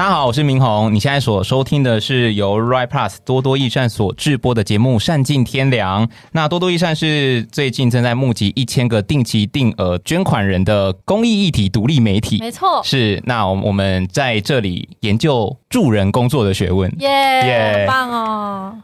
大家好，我是明宏。你现在所收听的是由 Right Plus 多多益善所制播的节目《善尽天良》。那多多益善是最近正在募集一千个定期定额捐款人的公益议题独立媒体。没错，是。那我我们在这里研究助人工作的学问。耶，耶，棒哦！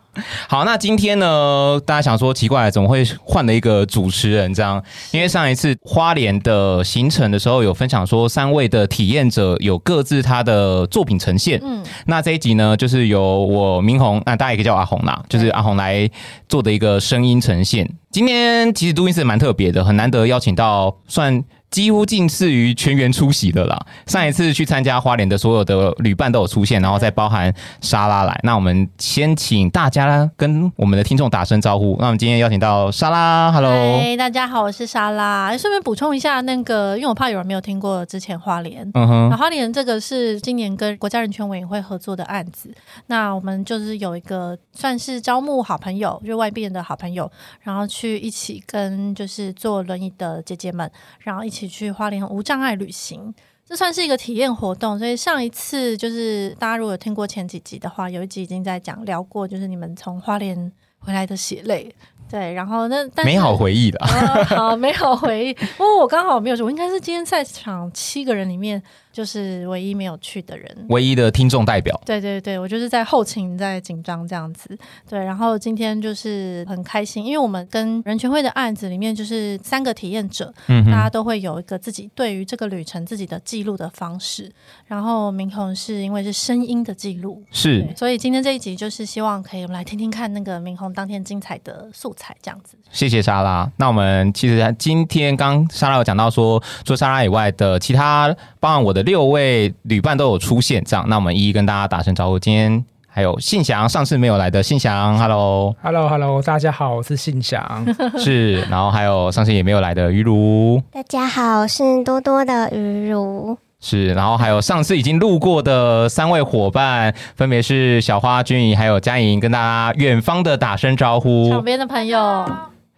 好，那今天呢，大家想说奇怪，怎么会换了一个主持人这样？因为上一次花莲的行程的时候，有分享说三位的体验者有各自他的作品呈现。嗯，那这一集呢，就是由我明宏，那大家也可以叫我阿宏啦，就是阿宏来做的一个声音呈现。今天其实录音室蛮特别的，很难得邀请到算。几乎近似于全员出席的啦。上一次去参加花莲的所有的旅伴都有出现，然后再包含莎拉来。那我们先请大家跟我们的听众打声招呼。那我们今天邀请到莎拉，Hello，hey, 大家好，我是莎拉。顺便补充一下，那个因为我怕有人没有听过之前花莲，嗯哼，那花莲这个是今年跟国家人权委员会合作的案子。那我们就是有一个算是招募好朋友，就外边的好朋友，然后去一起跟就是坐轮椅的姐姐们，然后一起。一起去花莲无障碍旅行，这算是一个体验活动。所以上一次就是大家如果有听过前几集的话，有一集已经在讲聊过，就是你们从花莲回来的血泪。对，然后那但美好回忆的、呃，好美好回忆。不过我刚好没有去，我应该是今天赛场七个人里面。就是唯一没有去的人，唯一的听众代表。对对对，我就是在后勤在紧张这样子。对，然后今天就是很开心，因为我们跟人权会的案子里面就是三个体验者，嗯，大家都会有一个自己对于这个旅程自己的记录的方式。然后明宏是因为是声音的记录，是，所以今天这一集就是希望可以我们来听听看那个明宏当天精彩的素材这样子。谢谢莎拉。那我们其实今天刚莎拉有讲到说，除了莎拉以外的其他，包含我的。六位旅伴都有出现，这样，那我们一一跟大家打声招呼。今天还有信祥，上次没有来的信祥，Hello，Hello，Hello，大家好，我是信祥，是，然后还有上次也没有来的于如，大家好，我是多多的于如，是，然后还有上次已经路过的三位伙伴，分别是小花、君怡还有佳莹，跟大家远方的打声招呼，旁边的朋友。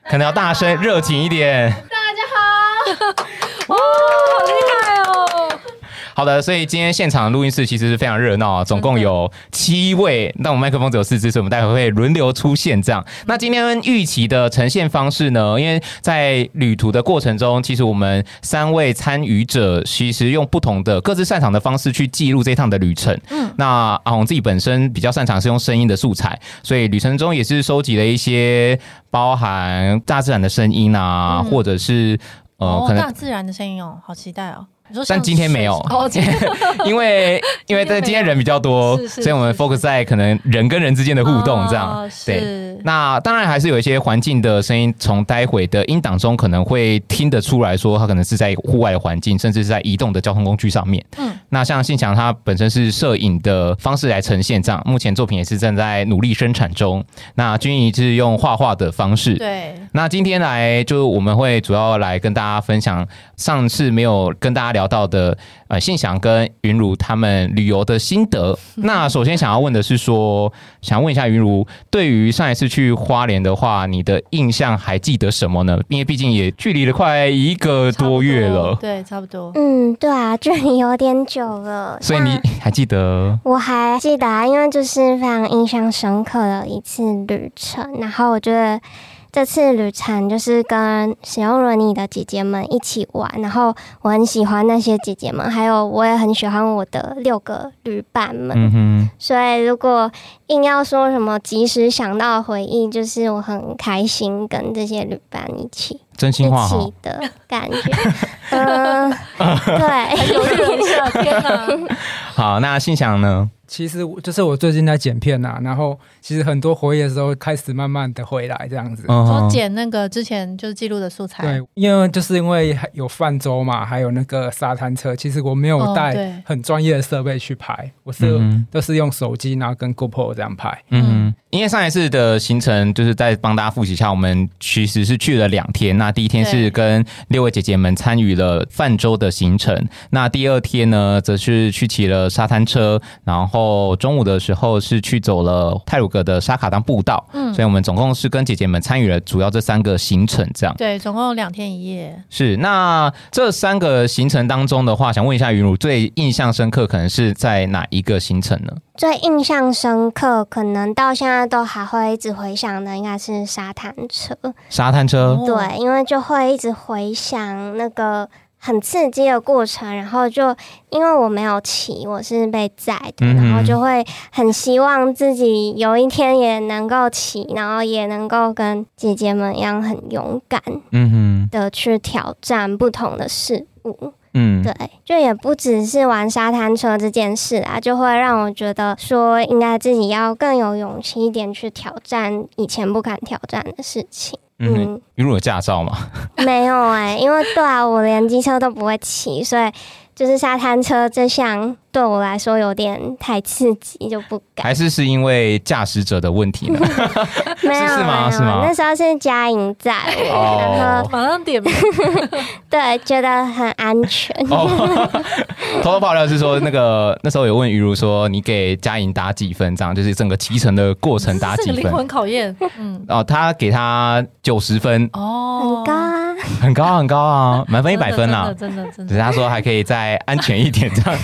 可能要大声热情一点，大家好，哇，好厉害哦！好的，所以今天现场录音室其实是非常热闹啊，总共有七位，那我们麦克风只有四支，所以我们待会会轮流出现这样。那今天预期的呈现方式呢？因为在旅途的过程中，其实我们三位参与者其实用不同的各自擅长的方式去记录这趟的旅程。嗯，那阿红自己本身比较擅长是用声音的素材，所以旅程中也是收集了一些包含大自然的声音啊，或者是呃，可能大自然的声音哦，好期待哦。但今天没有，因为 因为在今天人比较多，所以我们 focus 在可能人跟人之间的互动这样。哦、对，那当然还是有一些环境的声音，从待会的音档中可能会听得出来说，它可能是在户外的环境，甚至是在移动的交通工具上面。嗯，那像信强他本身是摄影的方式来呈现这样，目前作品也是正在努力生产中。那君怡是用画画的方式。对，那今天来就我们会主要来跟大家分享上次没有跟大家聊。聊到的呃，信祥跟云如他们旅游的心得。那首先想要问的是说，想问一下云如，对于上一次去花莲的话，你的印象还记得什么呢？因为毕竟也距离了快一个多月了，对，差不多。嗯，对啊，距离有点久了。所以你还记得？我还记得啊，因为就是非常印象深刻的一次旅程。然后我觉得。这次旅程就是跟使用轮椅的姐姐们一起玩，然后我很喜欢那些姐姐们，还有我也很喜欢我的六个旅伴们。所以如果硬要说什么及时想到回忆，就是我很开心跟这些旅伴一起真心话、哦、一起的感觉。嗯，对，有点像天哪。好，那信祥呢？其实就是我最近在剪片呐、啊，然后其实很多回忆的时候开始慢慢的回来这样子。说剪那个之前就是记录的素材。对，因为就是因为有泛舟嘛，还有那个沙滩车，其实我没有带很专业的设备去拍，哦、我是、嗯、都是用手机然后跟 GoPro 这样拍。嗯，因为上一次的行程就是在帮大家复习一下，我们其实是去了两天。那第一天是跟六位姐姐们参与了泛舟的行程，那第二天呢，则是去骑了沙滩车，然后中午的时候是去走了泰鲁格的沙卡当步道。嗯，所以我们总共是跟姐姐们参与了主要这三个行程，这样。对，总共有两天一夜。是，那这三个行程当中的话，想问一下云茹，最印象深刻可能是在哪一个行程呢？最印象深刻，可能到现在都还会一直回想的，应该是沙滩车。沙滩车，对，因为就会一直回想那个很刺激的过程，然后就因为我没有骑，我是被载的，嗯、然后就会很希望自己有一天也能够骑，然后也能够跟姐姐们一样很勇敢，嗯哼，的去挑战不同的事物。嗯，对，就也不只是玩沙滩车这件事啊，就会让我觉得说，应该自己要更有勇气一点去挑战以前不敢挑战的事情。嗯，比如有驾照吗？没有哎、欸，因为对啊，我连机车都不会骑，所以。就是沙滩车这项对我来说有点太刺激，就不敢。还是是因为驾驶者的问题呢？没有，是吗？是吗？那时候是佳莹在，哦、然后马上点名。对，觉得很安全。哦、偷偷爆料是说，那个那时候有问于如说，你给佳莹打几分？这样就是整个骑乘的过程打几分？灵魂考验。嗯。哦，他给他九十分。哦，很高啊，很高很高啊，满分一百分啦，真的。真的只是他说还可以再。安全一点，这样。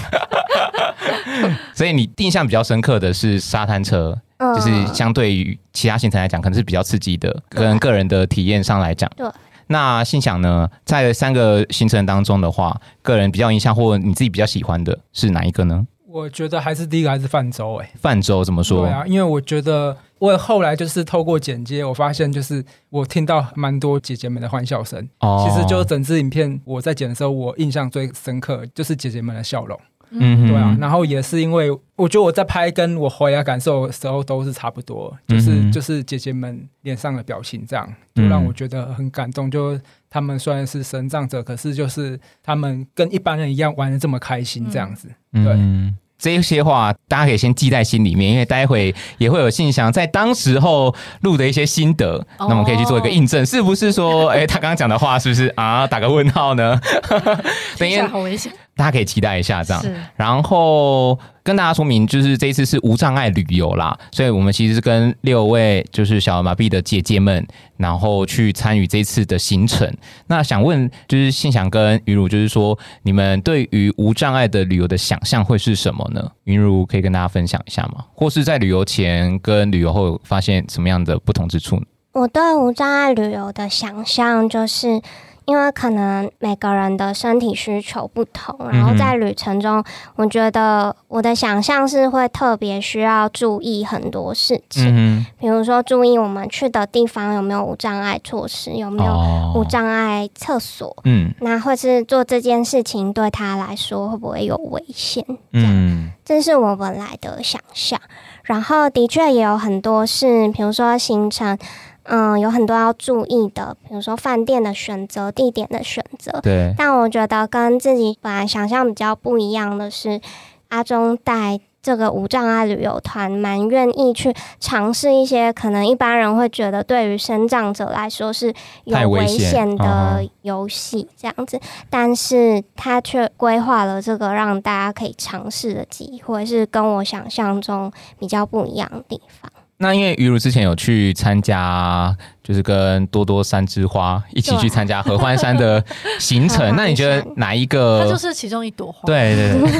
所以你印象比较深刻的是沙滩车，就是相对于其他行程来讲，可能是比较刺激的，跟个人的体验上来讲。对。那心想呢，在三个行程当中的话，个人比较印象或你自己比较喜欢的是哪一个呢？我觉得还是第一个，还是泛舟。哎，泛舟怎么说？对啊，因为我觉得我后来就是透过剪接，我发现就是我听到蛮多姐姐们的欢笑声。哦，其实就整支影片我在剪的时候，我印象最深刻就是姐姐们的笑容。嗯，对啊。然后也是因为我觉得我在拍跟我回来感受的时候都是差不多，就是、嗯、就是姐姐们脸上的表情这样，就让我觉得很感动。就他们虽然是身障者，可是就是他们跟一般人一样玩的这么开心这样子。对。嗯这些话大家可以先记在心里面，因为待会也会有信箱在当时候录的一些心得，那我们可以去做一个印证，是不是说，哎，他刚刚讲的话是不是啊？打个问号呢？等一下，好危险。大家可以期待一下，这样。是然后跟大家说明，就是这一次是无障碍旅游啦，所以我们其实是跟六位就是小儿麻痹的姐姐们，然后去参与这一次的行程。那想问，就是信祥跟云如，就是说你们对于无障碍的旅游的想象会是什么呢？云如可以跟大家分享一下吗？或是在旅游前跟旅游后发现什么样的不同之处呢？我对无障碍旅游的想象就是。因为可能每个人的身体需求不同，然后在旅程中，我觉得我的想象是会特别需要注意很多事情，嗯、比如说注意我们去的地方有没有无障碍措施，有没有无障碍厕所，嗯，那或是做这件事情对他来说会不会有危险？这样，嗯、这是我本来的想象。然后的确也有很多是，比如说行程。嗯，有很多要注意的，比如说饭店的选择、地点的选择。对。但我觉得跟自己本来想象比较不一样的是，阿中带这个无障碍旅游团，蛮愿意去尝试一些可能一般人会觉得对于生长者来说是有危险的游戏这样子，但是他却规划了这个让大家可以尝试的机会，是跟我想象中比较不一样的地方。那因为于如之前有去参加，就是跟多多三枝花一起去参加合欢山的行程。那你觉得哪一个？它就是其中一朵花。对对对。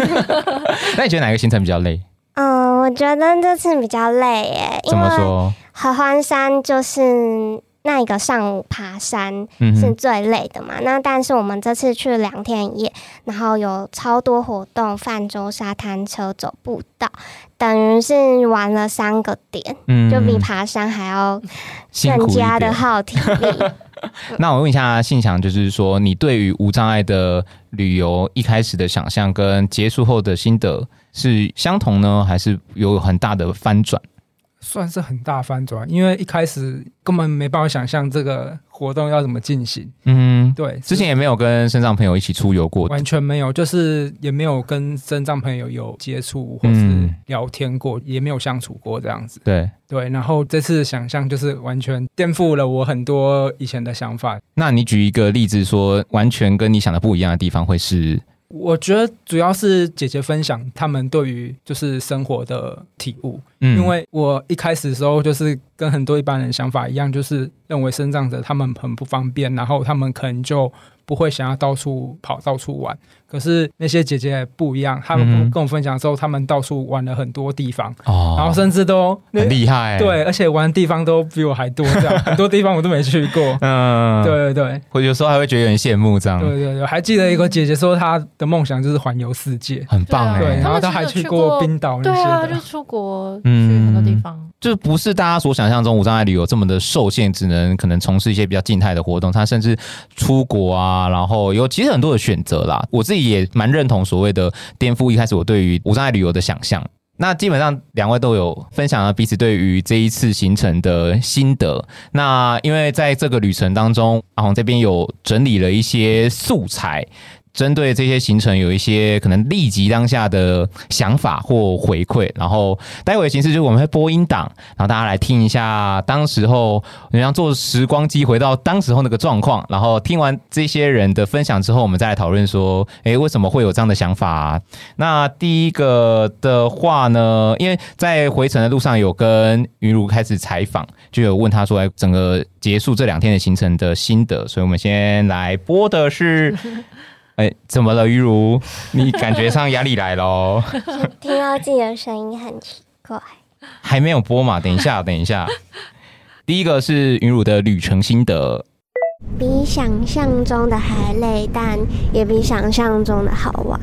那你觉得哪一个行程比较累？嗯，我觉得这次比较累耶。怎么说？合欢山就是。那一个上午爬山是最累的嘛？嗯、那但是我们这次去两天一夜，然后有超多活动，泛舟、沙滩车、走步道，等于是玩了三个点，嗯、就比爬山还要更加的耗体力。那我问一下信祥，就是说你对于无障碍的旅游一开始的想象跟结束后的心得是相同呢，还是有很大的翻转？算是很大翻转，因为一开始根本没办法想象这个活动要怎么进行。嗯，对，之前也没有跟身障朋友一起出游过，完全没有，就是也没有跟身障朋友有接触或是聊天过，嗯、也没有相处过这样子。对对，然后这次想象就是完全颠覆了我很多以前的想法。那你举一个例子说，完全跟你想的不一样的地方会是？我觉得主要是姐姐分享他们对于就是生活的体悟，嗯，因为我一开始的时候就是跟很多一般人想法一样，就是认为生长者他们很不方便，然后他们可能就不会想要到处跑、到处玩。可是那些姐姐不一样，她们跟我分享之后，她们到处玩了很多地方，哦，然后甚至都很厉害，对，而且玩的地方都比我还多，这样很多地方我都没去过，嗯，对对对，我有时候还会觉得有点羡慕这样，对对对，还记得一个姐姐说她的梦想就是环游世界，很棒哎，对，然后她还去过冰岛那些，对啊，就出国去很多地方，就不是大家所想象中无障碍旅游这么的受限，只能可能从事一些比较静态的活动，她甚至出国啊，然后有其实很多的选择啦，我自己也蛮认同。所谓的颠覆，一开始我对于无障碍旅游的想象，那基本上两位都有分享了彼此对于这一次行程的心得。那因为在这个旅程当中，阿红这边有整理了一些素材。针对这些行程，有一些可能立即当下的想法或回馈，然后待会的形式就是我们会播音档，然后大家来听一下当时候，你像坐时光机回到当时候那个状况，然后听完这些人的分享之后，我们再来讨论说，诶，为什么会有这样的想法？那第一个的话呢，因为在回程的路上有跟云如开始采访，就有问他说，整个结束这两天的行程的心得，所以我们先来播的是。哎，怎么了，于如？你感觉上压力来喽？听到自己的声音很奇怪。还没有播嘛？等一下，等一下。第一个是云茹的旅程心得，比想象中的还累，但也比想象中的好玩。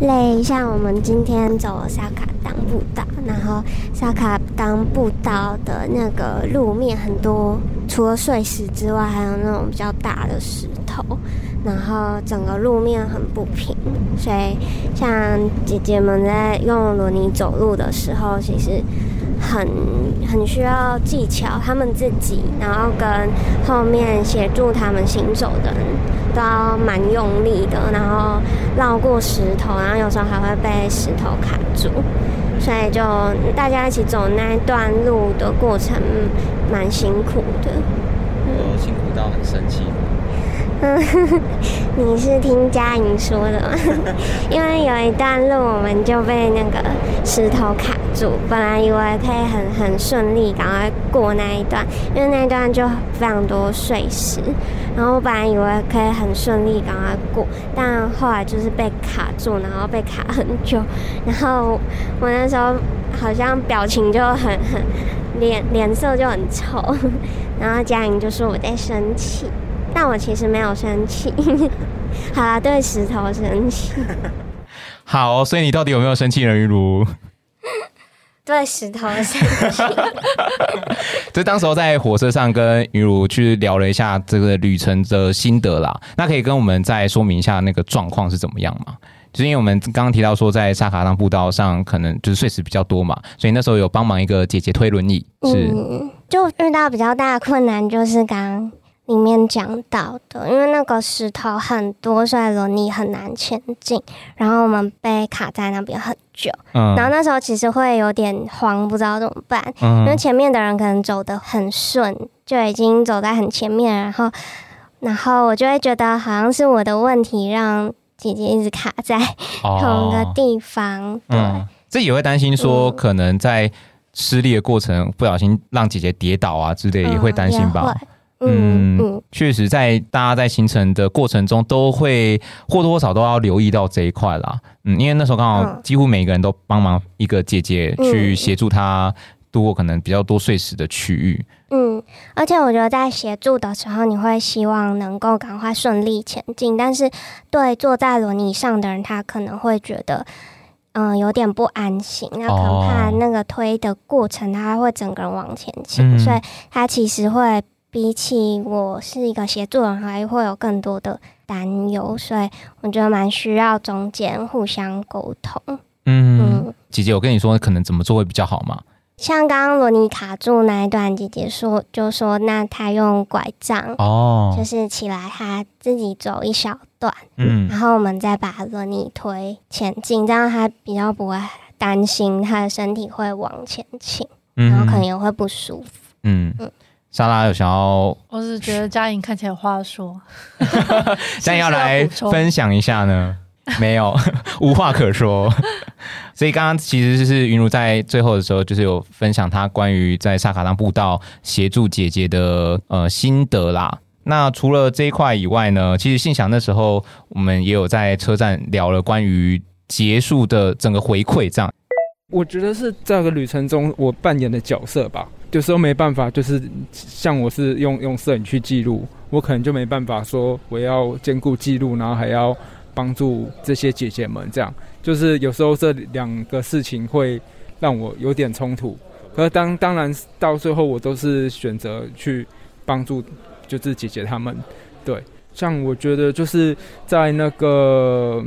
累，像我们今天走了萨卡当步道，然后萨卡当步道的那个路面很多，除了碎石之外，还有那种比较大的石头。然后整个路面很不平，所以像姐姐们在用轮椅走路的时候，其实很很需要技巧。他们自己，然后跟后面协助他们行走的人，都要蛮用力的，然后绕过石头，然后有时候还会被石头卡住。所以就大家一起走那段路的过程，蛮辛苦的。我辛苦到很生气。嗯，你是听佳莹说的吗？因为有一段路我们就被那个石头卡本来以为可以很很顺利赶快过那一段，因为那一段就非常多碎石，然后我本来以为可以很顺利赶快过，但后来就是被卡住，然后被卡很久，然后我那时候好像表情就很很脸脸色就很臭，然后佳颖就说我在生气。但我其实没有生气，好啦，对石头生气。好，所以你到底有没有生气呢？于如，对石头生气。就当时候在火车上跟云茹去聊了一下这个旅程的心得啦。那可以跟我们再说明一下那个状况是怎么样吗？就是因为我们刚刚提到说，在沙卡当步道上可能就是碎石比较多嘛，所以那时候有帮忙一个姐姐推轮椅，是、嗯、就遇到比较大的困难，就是刚。里面讲到的，因为那个石头很多，所以轮椅很难前进，然后我们被卡在那边很久。嗯，然后那时候其实会有点慌，不知道怎么办。嗯，因为前面的人可能走得很顺，就已经走在很前面，然后，然后我就会觉得好像是我的问题，让姐姐一直卡在同一个地方。哦、对，嗯，这也会担心说，可能在施力的过程不小心让姐姐跌倒啊之类，也会担心吧。嗯确实，在大家在行程的过程中，都会或多或少都要留意到这一块啦。嗯，因为那时候刚好几乎每个人都帮忙一个姐姐去协助她度过可能比较多碎石的区域。嗯，而且我觉得在协助的时候，你会希望能够赶快顺利前进，但是对坐在轮椅上的人，他可能会觉得嗯有点不安心，那可能怕那个推的过程他会整个人往前倾，嗯，所以他其实会。比起我是一个协助人，还会有更多的担忧，所以我觉得蛮需要中间互相沟通。嗯，嗯，姐姐，我跟你说，可能怎么做会比较好吗？像刚刚罗尼卡住那一段，姐姐说就说，那她用拐杖哦，就是起来，她自己走一小段，嗯，然后我们再把罗尼推前进，这样她比较不会担心她的身体会往前倾，然后可能也会不舒服。嗯嗯，莎拉有想要，我是觉得佳颖看起来有话说，现在要来分享一下呢。没有，无话可说。所以刚刚其实就是云茹在最后的时候，就是有分享她关于在萨卡当步道协助姐姐的呃心得啦。那除了这一块以外呢，其实信祥那时候我们也有在车站聊了关于结束的整个回馈。这样，我觉得是这个旅程中我扮演的角色吧，有时候没办法，就是像我是用用摄影去记录，我可能就没办法说我要兼顾记录，然后还要。帮助这些姐姐们，这样就是有时候这两个事情会让我有点冲突。可是当当然到最后，我都是选择去帮助，就是姐姐她们。对，像我觉得就是在那个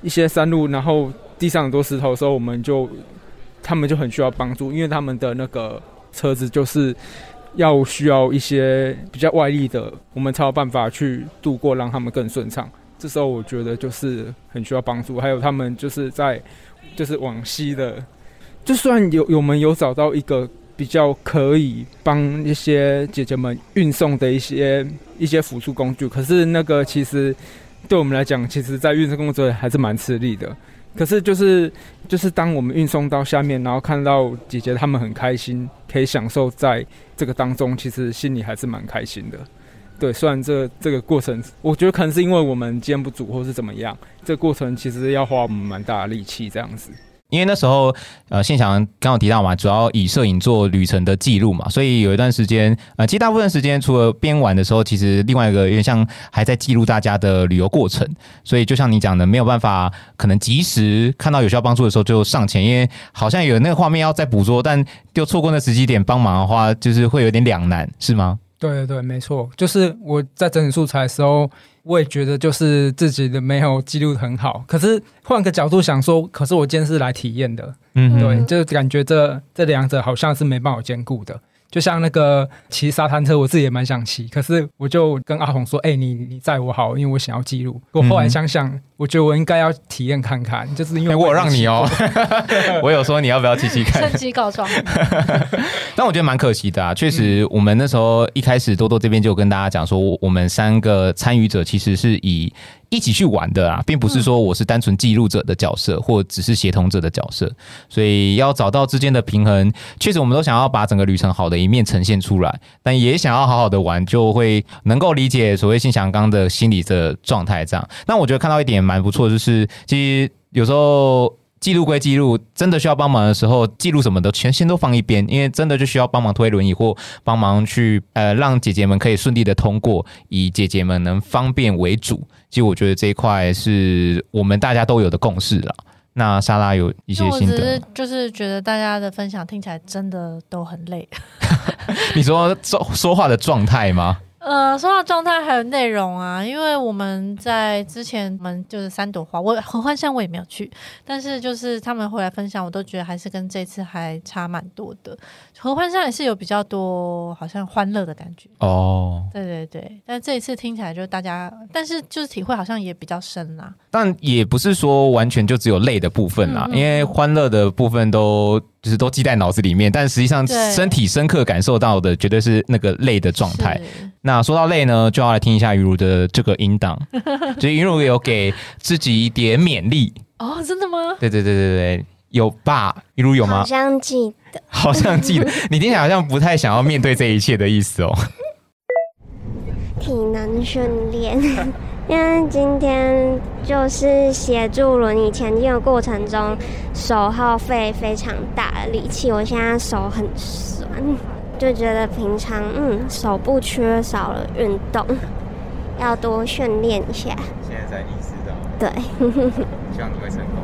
一些山路，然后地上很多石头的时候，我们就他们就很需要帮助，因为他们的那个车子就是要需要一些比较外力的，我们才有办法去度过，让他们更顺畅。这时候我觉得就是很需要帮助，还有他们就是在就是往西的，就算有我们有找到一个比较可以帮一些姐姐们运送的一些一些辅助工具，可是那个其实对我们来讲，其实在运送工作还是蛮吃力的。可是就是就是当我们运送到下面，然后看到姐姐他们很开心，可以享受在这个当中，其实心里还是蛮开心的。对，虽然这、这个过程，我觉得可能是因为我们肩不足，或是怎么样，这个过程其实要花我们蛮大的力气这样子。因为那时候，呃，信祥刚刚提到嘛，主要以摄影做旅程的记录嘛，所以有一段时间，呃，其实大部分时间除了边玩的时候，其实另外一个有点像还在记录大家的旅游过程。所以就像你讲的，没有办法，可能及时看到有需要帮助的时候就上前，因为好像有那个画面要再捕捉，但就错过那时机点帮忙的话，就是会有点两难，是吗？对对对，没错，就是我在整理素材的时候，我也觉得就是自己的没有记录很好。可是换个角度想说，可是我今天是来体验的，嗯，对，就感觉这这两者好像是没办法兼顾的。就像那个骑沙滩车，我自己也蛮想骑，可是我就跟阿红说：“哎、欸，你你载我好，因为我想要记录。”我后来想想，嗯、我觉得我应该要体验看看，就是因为我，我让你哦，我有说你要不要骑骑看，趁机告状。但我觉得蛮可惜的啊，确实，我们那时候一开始多多这边就跟大家讲说，我们三个参与者其实是以。一起去玩的啊，并不是说我是单纯记录者的角色，嗯、或只是协同者的角色，所以要找到之间的平衡。确实，我们都想要把整个旅程好的一面呈现出来，但也想要好好的玩，就会能够理解所谓信祥刚的心理的状态。这样，那我觉得看到一点蛮不错，就是其实有时候。记录归记录，真的需要帮忙的时候，记录什么的全先都放一边，因为真的就需要帮忙推轮椅或帮忙去呃让姐姐们可以顺利的通过，以姐姐们能方便为主。其实我觉得这一块是我们大家都有的共识了。那莎拉有一些心得，是就是觉得大家的分享听起来真的都很累。你说说说话的状态吗？呃，说到状态还有内容啊，因为我们在之前我们就是三朵花，我合欢山我也没有去，但是就是他们回来分享，我都觉得还是跟这次还差蛮多的。合欢山也是有比较多好像欢乐的感觉哦，对对对，但这一次听起来就是大家，但是就是体会好像也比较深啦。但也不是说完全就只有累的部分啦，嗯嗯，因为欢乐的部分都就是都记在脑子里面，但实际上身体深刻感受到的绝对是那个累的状态。那说到累呢，就要来听一下云如的这个音档，所以云如有给自己一点勉励哦，真的吗？对对对对对，有吧？于如有吗？好像记得，好像记得，你听起来好像不太想要面对这一切的意思哦。体能训练。因为今天就是协助轮椅前进的过程中，手耗费非常大的力气，我现在手很酸，就觉得平常嗯手部缺少了运动，要多训练一下。现在在意识到。对。希望你会成功。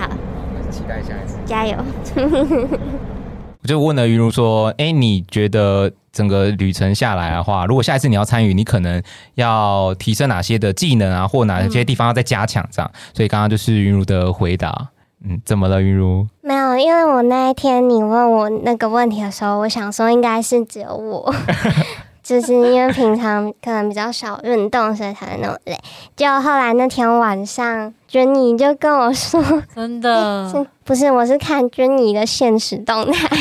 好。我们期待下一次。加油。我就问了云如说：“哎，你觉得？”整个旅程下来的话，如果下一次你要参与，你可能要提升哪些的技能啊，或哪些地方要再加强这样。嗯、所以刚刚就是云如的回答，嗯，怎么了，云如？没有，有，因为我那一天你问我那个问题的时候，我想说应该是只有我。就是因为平常可能比较少运动，所以才会那么累。就后来那天晚上，君怡就跟我说：“真的，是不是？我是看君怡的现实动态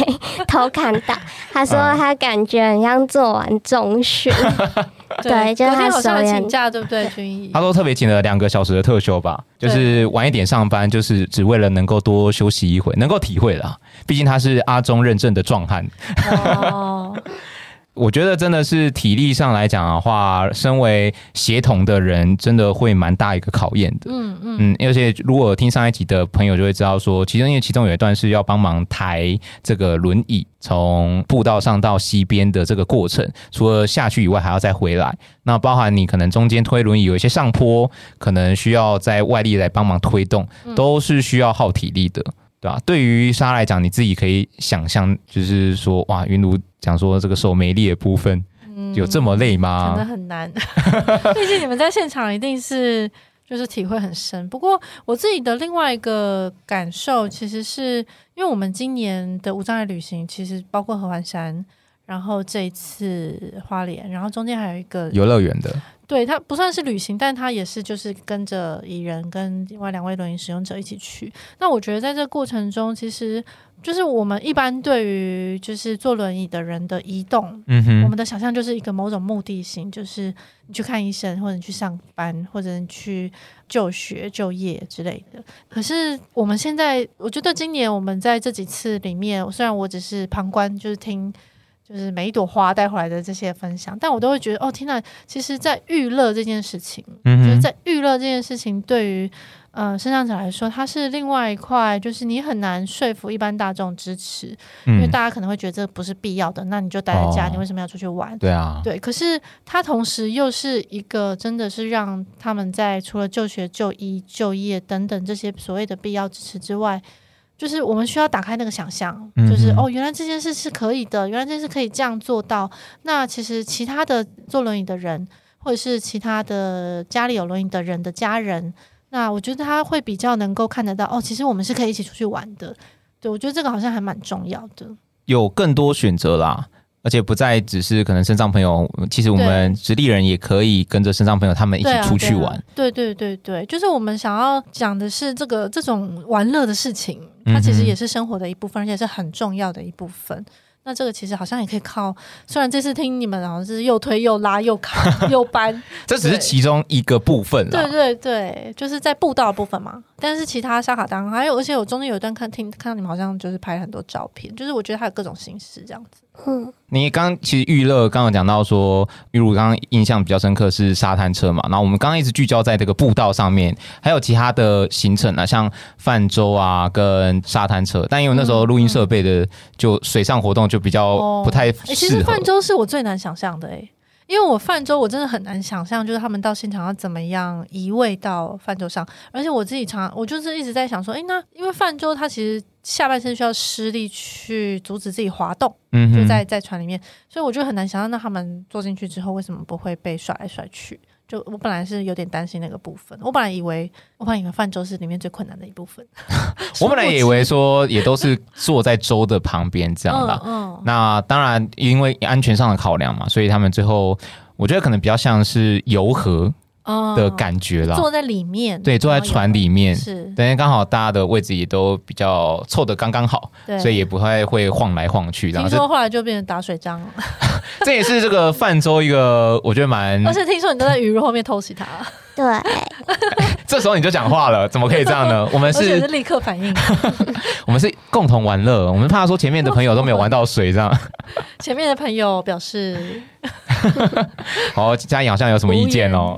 偷看到，他说他感觉很像做完中训。对，就是他手也请假，对不对？君怡，他说特别请了两个小时的特休吧，就是晚一点上班，就是只为了能够多休息一会，能够体会啦。毕竟他是阿中认证的壮汉。哦。我觉得真的是体力上来讲的话，身为协同的人，真的会蛮大一个考验的。嗯嗯嗯，而且如果听上一集的朋友就会知道说，其中因为其中有一段是要帮忙抬这个轮椅从步道上到溪边的这个过程，除了下去以外，还要再回来。那包含你可能中间推轮椅有一些上坡，可能需要在外力来帮忙推动，都是需要耗体力的。对吧？对于莎来讲，你自己可以想象，就是说，哇，云如讲说这个手没力的部分，嗯、有这么累吗？真的很难，毕竟你们在现场一定是就是体会很深。不过我自己的另外一个感受，其实是因为我们今年的无障碍旅行，其实包括合欢山，然后这一次花莲，然后中间还有一个游乐园的。对，它不算是旅行，但它也是就是跟着蚁人跟另外两位轮椅使用者一起去。那我觉得在这个过程中，其实就是我们一般对于就是坐轮椅的人的移动，嗯哼，我们的想象就是一个某种目的性，就是你去看医生，或者你去上班，或者你去就学、就业之类的。可是我们现在，我觉得今年我们在这几次里面，虽然我只是旁观，就是听。就是每一朵花带回来的这些分享，但我都会觉得哦，天呐！其实，在娱乐这件事情，嗯哼，就是在娱乐这件事情，对于呃生长者来说，它是另外一块，就是你很难说服一般大众支持，嗯、因为大家可能会觉得这不是必要的，那你就待在家，哦、你为什么要出去玩？对啊，对。可是它同时又是一个，真的是让他们在除了就学、就医、就业等等这些所谓的必要支持之外。就是我们需要打开那个想象，就是哦，原来这件事是可以的，原来这件事可以这样做到。那其实其他的坐轮椅的人，或者是其他的家里有轮椅的人的家人，那我觉得他会比较能够看得到哦，其实我们是可以一起出去玩的。对，我觉得这个好像还蛮重要的，有更多选择啦。而且不再只是可能身上朋友，其实我们直立人也可以跟着身上朋友他们一起出去玩。对对对对，就是我们想要讲的是这个这种玩乐的事情，它其实也是生活的一部分，而且是很重要的一部分。那这个其实好像也可以靠，虽然这次听你们好像是又推又拉又扛又搬，这只是其中一个部分。对对对，就是在步道的部分嘛。但是其他沙卡当还有，而且我中间有一段看听看到你们好像就是拍了很多照片，就是我觉得它有各种形式这样子。嗯，你刚其实娱乐刚刚讲到说，比如刚刚印象比较深刻是沙滩车嘛，然后我们刚刚一直聚焦在这个步道上面，还有其他的行程啊，像泛舟啊跟沙滩车，但因为那时候录音设备的就水上活动就比较不太适合。欸，其实泛舟是我最难想象的哎。因为我泛舟，我真的很难想象，就是他们到现场要怎么样移位到泛舟上，而且我自己常，我就是一直在想说，诶，那因为泛舟它其实下半身需要施力去阻止自己滑动，嗯，就在在船里面，所以我就很难想象，那他们坐进去之后为什么不会被甩来甩去？就我本来是有点担心那个部分，我本来以为，我本来以为泛舟是里面最困难的一部分。我本来以为说也都是坐在舟的旁边这样的。嗯，嗯，那当然因为安全上的考量嘛，所以他们最后我觉得可能比较像是游河。的感觉啦，坐在里面，对，坐在船里面。是，等于刚好大家的位置也都比较凑的刚刚好，对，所以也不太会晃来晃去。听说后来就变成打水仗了，这也是这个泛舟一个我觉得蛮，而且听说你都在鱼肉后面偷袭他，对，这时候你就讲话了，怎么可以这样呢？我们是，是立刻反应，我们是共同玩乐，我们怕说前面的朋友都没有玩到水这样，前面的朋友表示。好，佳颖好像有什么意见哦？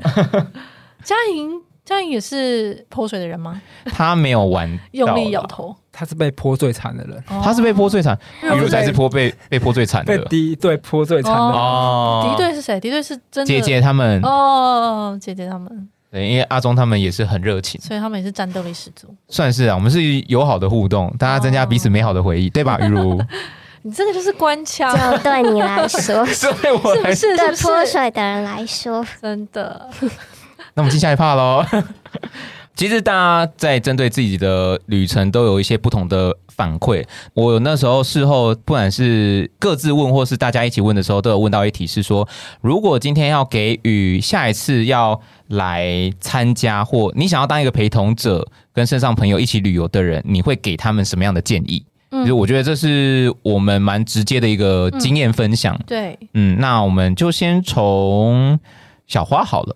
佳 颖，佳颖也是泼水的人吗？他没有玩，用力摇头。他是被泼最惨的人，他是被泼最惨，玉如才是泼被被泼最惨的。被敌对泼最惨的哦。敌对是谁？敌对是真的姐姐他们哦，姐姐他们。对，因为阿忠他们也是很热情，所以他们也是战斗力十足。算是啊，我们是友好的互动，大家增加彼此美好的回忆，对吧？雨如。你这个就是官腔，就对你来说，对我来说，对泼水的人来说，真的。那我们接下一趴喽。其实大家在针对自己的旅程都有一些不同的反馈。我那时候事后，不管是各自问，或是大家一起问的时候，都有问到一题是说：如果今天要给予下一次要来参加，或你想要当一个陪同者，跟身上朋友一起旅游的人，你会给他们什么样的建议？嗯，就我觉得这是我们蛮直接的一个经验分享。嗯、对，嗯，那我们就先从小花好了。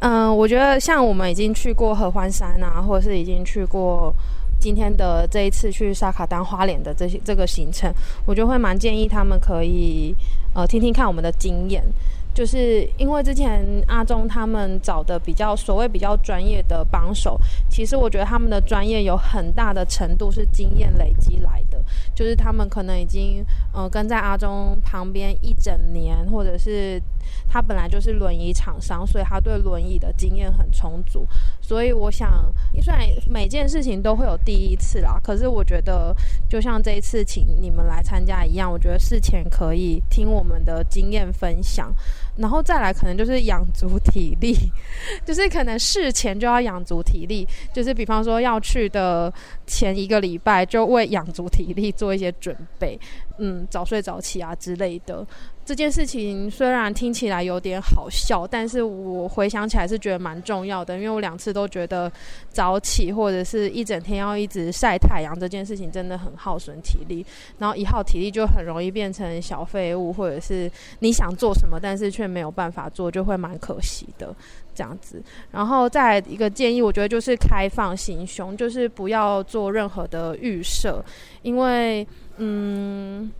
嗯，我觉得像我们已经去过合欢山啊，或者是已经去过今天的这一次去沙卡当花莲的这些这个行程，我就会蛮建议他们可以呃听听看我们的经验。就是因为之前阿中他们找的比较所谓比较专业的帮手，其实我觉得他们的专业有很大的程度是经验累积来的，就是他们可能已经呃跟在阿中旁边一整年，或者是他本来就是轮椅厂商，所以他对轮椅的经验很充足。所以我想，虽然每件事情都会有第一次啦，可是我觉得就像这一次请你们来参加一样，我觉得事前可以听我们的经验分享。然后再来，可能就是养足体力，就是可能事前就要养足体力，就是比方说要去的前一个礼拜，就为养足体力做一些准备，嗯，早睡早起啊之类的。这件事情虽然听起来有点好笑，但是我回想起来是觉得蛮重要的，因为我两次都觉得早起或者是一整天要一直晒太阳这件事情真的很耗损体力，然后一耗体力就很容易变成小废物，或者是你想做什么，但是却没有办法做，就会蛮可惜的这样子。然后再一个建议，我觉得就是开放心胸，就是不要做任何的预设，因为嗯。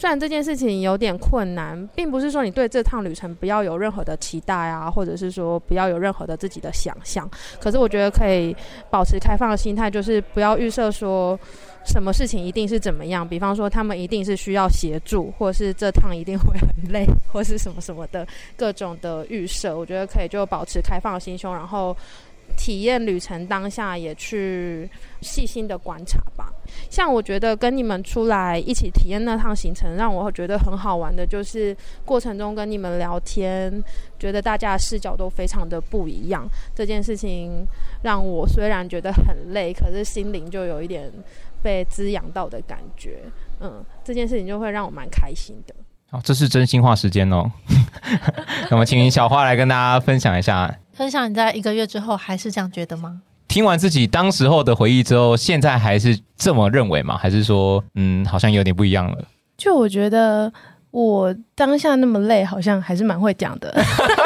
虽然这件事情有点困难，并不是说你对这趟旅程不要有任何的期待啊，或者是说不要有任何的自己的想象。可是我觉得可以保持开放的心态，就是不要预设说什么事情一定是怎么样。比方说他们一定是需要协助，或是这趟一定会很累，或是什么什么的各种的预设。我觉得可以就保持开放的心胸，然后。体验旅程当下也去细心的观察吧。像我觉得跟你们出来一起体验那趟行程，让我觉得很好玩的，就是过程中跟你们聊天，觉得大家的视角都非常的不一样。这件事情让我虽然觉得很累，可是心灵就有一点被滋养到的感觉。嗯，这件事情就会让我蛮开心的。好，这是真心话时间哦。那么，请小花来跟大家分享一下。分享你在一个月之后还是这样觉得吗？听完自己当时候的回忆之后，现在还是这么认为吗？还是说，嗯，好像有点不一样了？就我觉得。我当下那么累，好像还是蛮会讲的。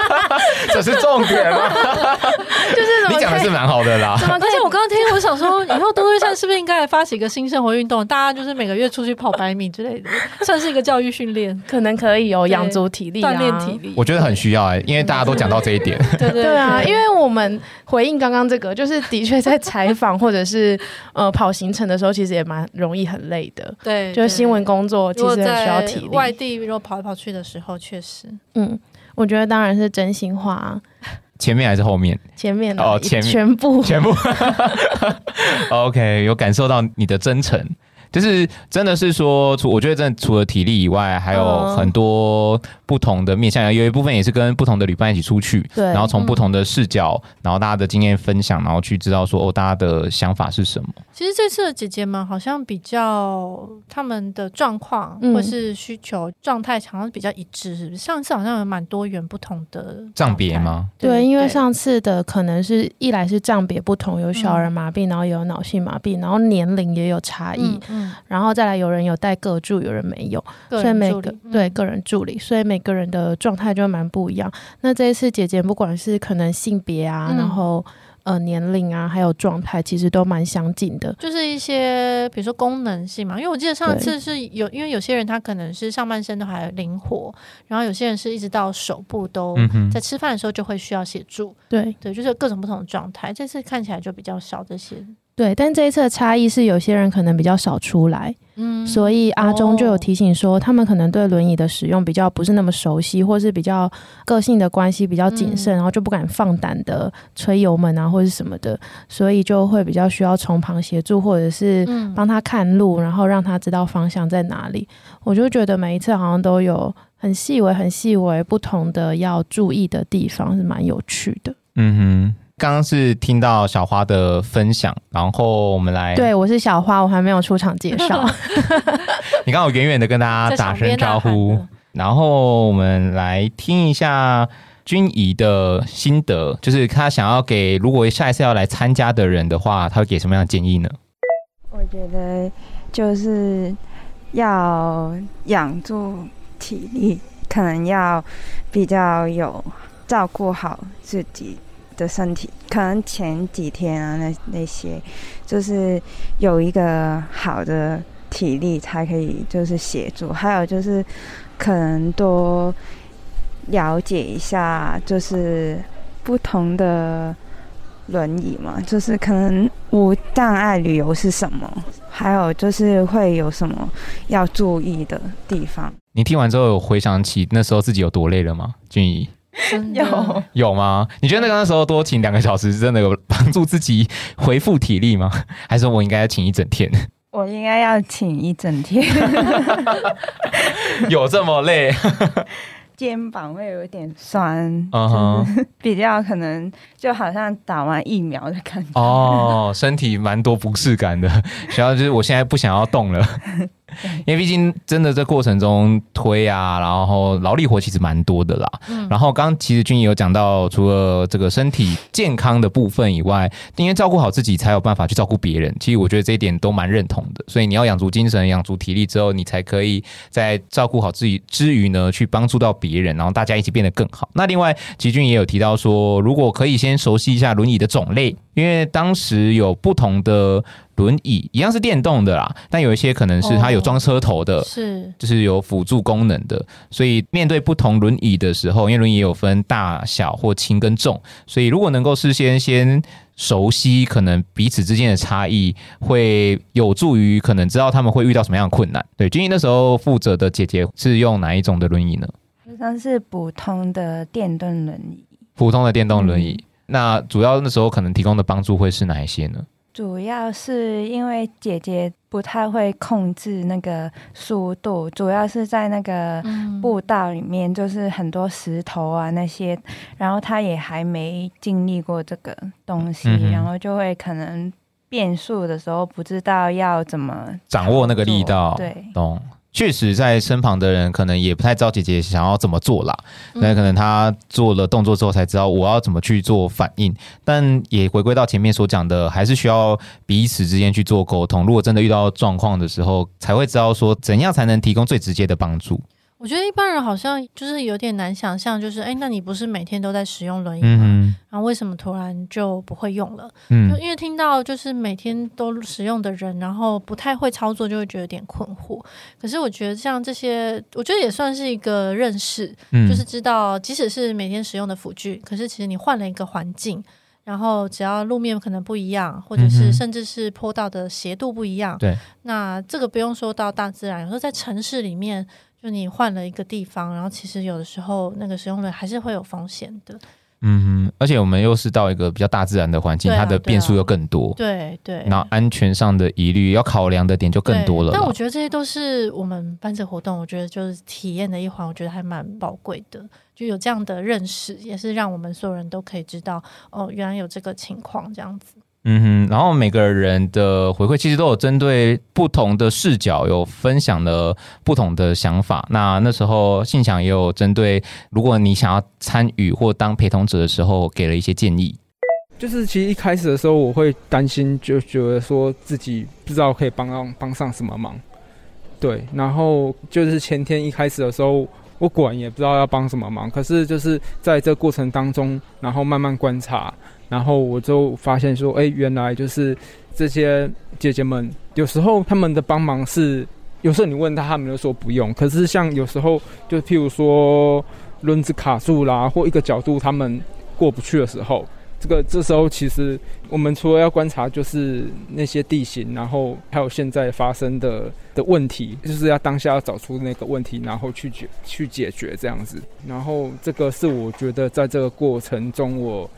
这是重点吗？就是你讲的是蛮好的啦。怎么？而且我刚刚听，我想说，以后多多益善是不是应该来发起一个新生活运动？大家就是每个月出去跑百米之类的，算是一个教育训练，可能可以哦养足体力、锻炼体力。我觉得很需要哎、欸，因为大家都讲到这一点。对对对啊，因为我们回应刚刚这个，就是的确在采访或者是呃跑行程的时候，其实也蛮容易很累的。对，就是新闻工作其实很需要体力。外地。如果跑来跑去的时候，确实，嗯，我觉得当然是真心话啊。前面还是后面？前面哦，前面全部全部。OK，有感受到你的真诚。就是真的是说，除我觉得真的除了体力以外，还有很多不同的面向。有一部分也是跟不同的旅伴一起出去，对，然后从不同的视角，然后大家的经验分享，然后去知道说哦，大家的想法是什么。其实这次的姐姐们好像比较他们的状况或是需求状态，好像比较一致，是不是？上次好像有蛮多元不同的障别吗？对，对，因为上次的可能是一来是障别不同，有小儿麻痹，然后也有脑性麻痹，然后年龄也有差异。嗯然后再来，有人有带个助，有人没有，所以每个对个人助理，所以每个人的状态就蛮不一样。那这一次姐姐不管是可能性别啊，嗯、然后呃年龄啊，还有状态，其实都蛮相近的。就是一些比如说功能性嘛，因为我记得上次是有，因为有些人他可能是上半身都还灵活，然后有些人是一直到手部都在吃饭的时候就会需要协助。对对，就是各种不同的状态。这次看起来就比较少这些。对，但这一次的差异是，有些人可能比较少出来，嗯，所以阿中就有提醒说，他们可能对轮椅的使用比较不是那么熟悉，或是比较个性的关系比较谨慎，嗯，然后就不敢放胆的吹油门啊，或者什么的，所以就会比较需要从旁协助，或者是帮他看路，然后让他知道方向在哪里。我就觉得每一次好像都有很细微、很细微不同的要注意的地方，是蛮有趣的。嗯哼。刚刚是听到小花的分享，然后我们来，对，我是小花，我还没有出场介绍。你刚好远远的跟大家打声招呼，然后我们来听一下君怡的心得，就是他想要给如果下一次要来参加的人的话，他会给什么样的建议呢？我觉得就是要养住体力，可能要比较有照顾好自己。的身体可能前几天啊，那那些就是有一个好的体力才可以，就是协助。还有就是可能多了解一下，就是不同的轮椅嘛，就是可能无障碍旅游是什么，还有就是会有什么要注意的地方。你听完之后有回想起那时候自己有多累了吗？俊怡？有有吗？你觉得那个那时候多请两个小时，真的有帮助自己恢复体力吗？还是我应该要请一整天？我应该要请一整天。有这么累？肩膀会有点酸，嗯哼，比较可能就好像打完疫苗的感觉。哦，身体蛮多不适感的，主要就是我现在不想要动了。因为毕竟真的这过程中推啊，然后劳力活其实蛮多的啦。嗯、然后刚刚其实君也有讲到，除了这个身体健康的部分以外，因为照顾好自己才有办法去照顾别人。其实我觉得这一点都蛮认同的。所以你要养足精神、养足体力之后，你才可以在照顾好自己之余呢，去帮助到别人，然后大家一起变得更好。那另外，其实君也有提到说，如果可以先熟悉一下轮椅的种类，因为当时有不同的。轮椅一样是电动的啦，但有一些可能是它有装车头的，是就是有辅助功能的。所以面对不同轮椅的时候，因为轮椅也有分大小或轻跟重，所以如果能够事先先熟悉可能彼此之间的差异，会有助于可能知道他们会遇到什么样的困难。对，君怡那时候负责的姐姐是用哪一种的轮椅呢？好像是普通的电动轮椅。普通的电动轮椅，嗯、那主要那时候可能提供的帮助会是哪一些呢？主要是因为姐姐不太会控制那个速度，主要是在那个步道里面，就是很多石头啊那些，然后她也还没经历过这个东西，嗯、然后就会可能变速的时候不知道要怎么掌握那个力道，对，懂。确实，在身旁的人可能也不太知道姐姐想要怎么做啦。那可能她做了动作之后才知道我要怎么去做反应。但也回归到前面所讲的，还是需要彼此之间去做沟通。如果真的遇到状况的时候，才会知道说怎样才能提供最直接的帮助。我觉得一般人好像就是有点难想象，就是哎，那你不是每天都在使用轮椅吗？然后为什么突然就不会用了？嗯，就因为听到就是每天都使用的人，然后不太会操作，就会觉得有点困惑。可是我觉得像这些，我觉得也算是一个认识，嗯、就是知道即使是每天使用的辅具，可是其实你换了一个环境，然后只要路面可能不一样，或者是甚至是坡道的斜度不一样，对、那这个不用说到大自然，有时候在城市里面。就你换了一个地方，然后其实有的时候那个使用人还是会有风险的。嗯哼，而且我们又是到一个比较大自然的环境，啊、它的变数又更多。对对。然后安全上的疑虑要考量的点就更多了。但我觉得这些都是我们班这活动，我觉得就是体验的一环，我觉得还蛮宝贵的。就有这样的认识，也是让我们所有人都可以知道，哦，原来有这个情况这样子。嗯哼，然后每个人的回馈其实都有针对不同的视角，有分享了不同的想法。那那时候信祥也有针对，如果你想要参与或当陪同者的时候，给了一些建议。就是其实一开始的时候，我会担心，就觉得说自己不知道可以帮上帮上什么忙。对，然后就是前天一开始的时候，我果然也不知道要帮什么忙。可是就是在这过程当中，然后慢慢观察。然后我就发现说，哎，原来就是这些姐姐们，有时候他们的帮忙是，有时候你问他，他们就说不用。可是像有时候，就譬如说轮子卡住啦，或一个角度他们过不去的时候，这个这时候其实我们除了要观察，就是那些地形，然后还有现在发生的的问题，就是要当下要找出那个问题，然后去解去解决这样子。然后这个是我觉得在这个过程中我。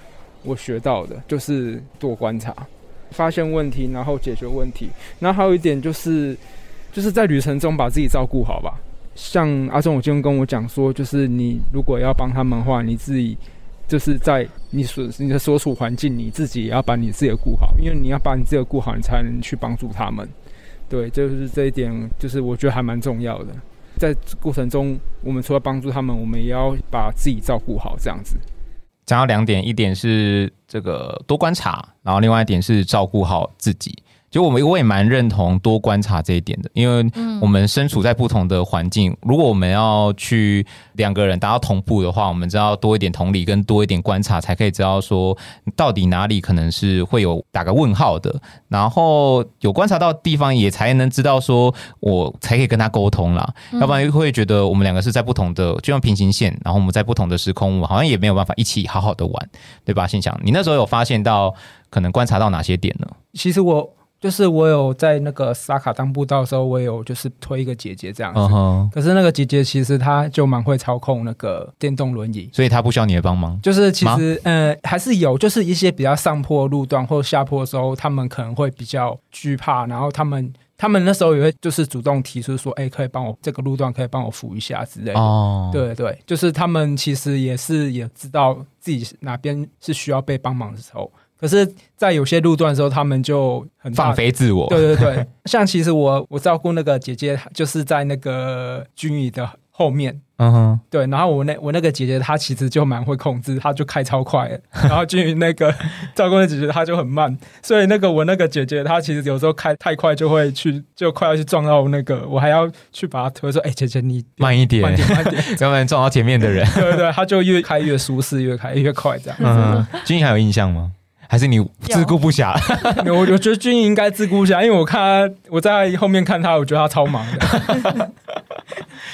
我学到的就是多观察，发现问题，然后解决问题。那还有一点就是，就是在旅程中把自己照顾好吧。像阿忠，我今天跟我讲说，就是你如果要帮他们的话，你自己就是在你所你的所处环境，你自己也要把你自己顾好，因为你要把你自己的顾好，你才能去帮助他们。对，就是这一点，就是我觉得还蛮重要的。在过程中，我们除了帮助他们，我们也要把自己照顾好，这样子。讲到两点，一点是这个多观察，然后另外一点是照顾好自己。就我们我也蛮认同多观察这一点的，因为我们身处在不同的环境，嗯、如果我们要去两个人达到同步的话，我们知道多一点同理跟多一点观察，才可以知道说到底哪里可能是会有打个问号的，然后有观察到地方，也才能知道说我才可以跟他沟通啦，嗯、要不然会觉得我们两个是在不同的，就像平行线，然后我们在不同的时空，我好像也没有办法一起好好的玩，对吧？心想，你那时候有发现到可能观察到哪些点呢？其实我。就是我有在那个萨卡当步道的时候，我有就是推一个姐姐这样子。Uh huh. 可是那个姐姐其实她就蛮会操控那个电动轮椅，所以她不需要你的帮忙。就是其实呃、还是有，就是一些比较上坡路段或下坡的时候，他们可能会比较惧怕，然后他们他们那时候也会就是主动提出说，哎、欸，可以帮我这个路段可以帮我扶一下之类的。哦，oh. 对对，就是他们其实也是也知道自己哪边是需要被帮忙的时候。可是，在有些路段的时候，他们就很放飞自我。对对对，像其实我我照顾那个姐姐，就是在那个军椅的后面。嗯哼，对。然后我那我那个姐姐，她其实就蛮会控制，她就开超快。然后军椅那个照顾的姐姐，她就很慢。所以那个我那个姐姐，她其实有时候开太快，就会去就快要去撞到那个，我还要去把她推说：“哎、欸，姐姐你慢一点，慢点，慢点，要不然撞到前面的人。”对对对，她就越开越舒适，越开越快这样。嗯，军椅还有印象吗？还是你自顾不暇？我我觉得俊应该自顾不暇，因为我看他，我在后面看他，我觉得他超忙的。